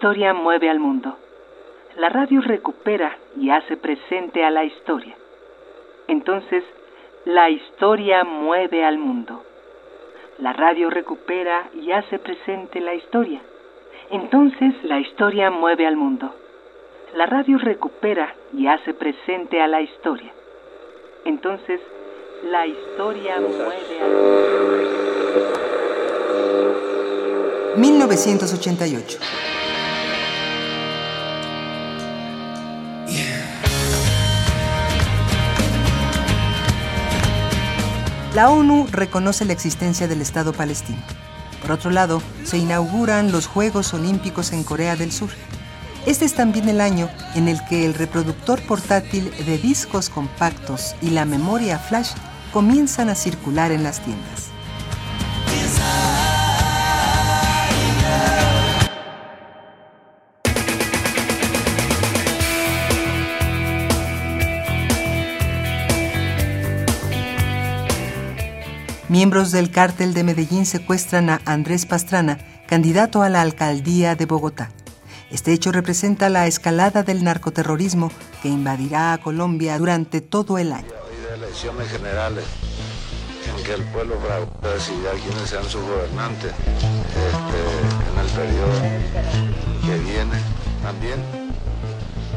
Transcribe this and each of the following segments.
Historia mueve al mundo. La radio recupera y hace presente a la historia. Entonces, la historia mueve al mundo. La radio recupera y hace presente la historia. Entonces, la historia mueve al mundo. La radio recupera y hace presente a la historia. Entonces, la historia mueve al mundo. 1988. La ONU reconoce la existencia del Estado palestino. Por otro lado, se inauguran los Juegos Olímpicos en Corea del Sur. Este es también el año en el que el reproductor portátil de discos compactos y la memoria flash comienzan a circular en las tiendas. Miembros del cártel de Medellín secuestran a Andrés Pastrana, candidato a la alcaldía de Bogotá. Este hecho representa la escalada del narcoterrorismo que invadirá a Colombia durante todo el año. Hay elecciones generales en que el pueblo decidirá quiénes sean sus gobernantes este, en el periodo que viene también.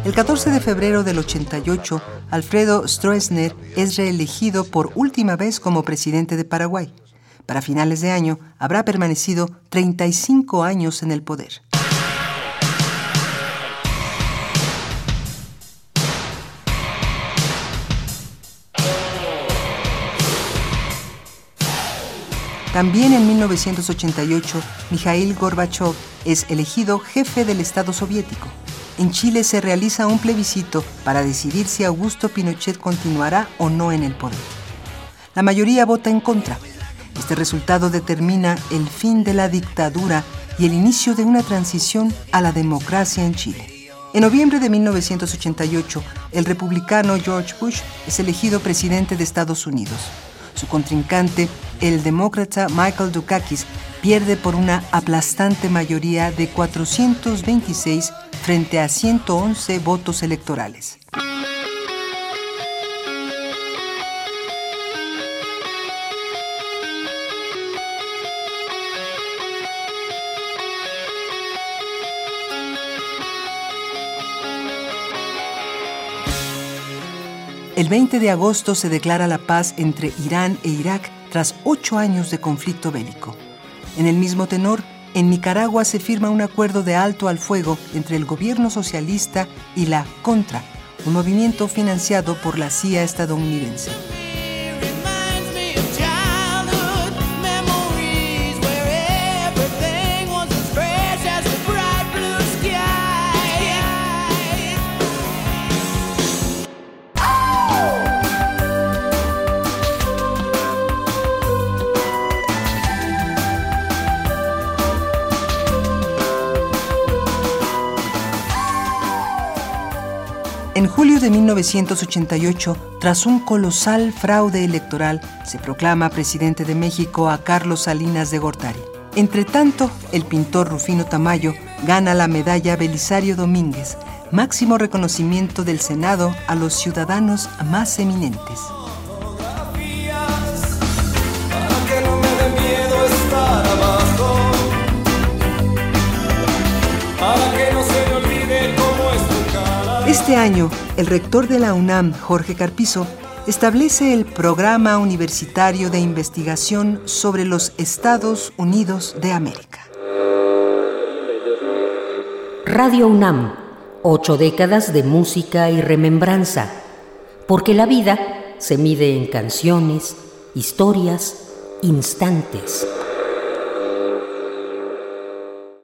El 14 de febrero del 88, Alfredo Stroessner es reelegido por última vez como presidente de Paraguay. Para finales de año habrá permanecido 35 años en el poder. También en 1988, Mikhail Gorbachev es elegido jefe del Estado soviético. En Chile se realiza un plebiscito para decidir si Augusto Pinochet continuará o no en el poder. La mayoría vota en contra. Este resultado determina el fin de la dictadura y el inicio de una transición a la democracia en Chile. En noviembre de 1988, el republicano George Bush es elegido presidente de Estados Unidos. Su contrincante, el demócrata Michael Dukakis, pierde por una aplastante mayoría de 426 frente a 111 votos electorales. El 20 de agosto se declara la paz entre Irán e Irak tras ocho años de conflicto bélico. En el mismo tenor, en Nicaragua se firma un acuerdo de alto al fuego entre el gobierno socialista y la Contra, un movimiento financiado por la CIA estadounidense. En julio de 1988, tras un colosal fraude electoral, se proclama presidente de México a Carlos Salinas de Gortari. Entre tanto, el pintor Rufino Tamayo gana la medalla Belisario Domínguez, máximo reconocimiento del Senado a los ciudadanos más eminentes. Este año, el rector de la UNAM, Jorge Carpizo, establece el Programa Universitario de Investigación sobre los Estados Unidos de América. Radio UNAM, ocho décadas de música y remembranza, porque la vida se mide en canciones, historias, instantes.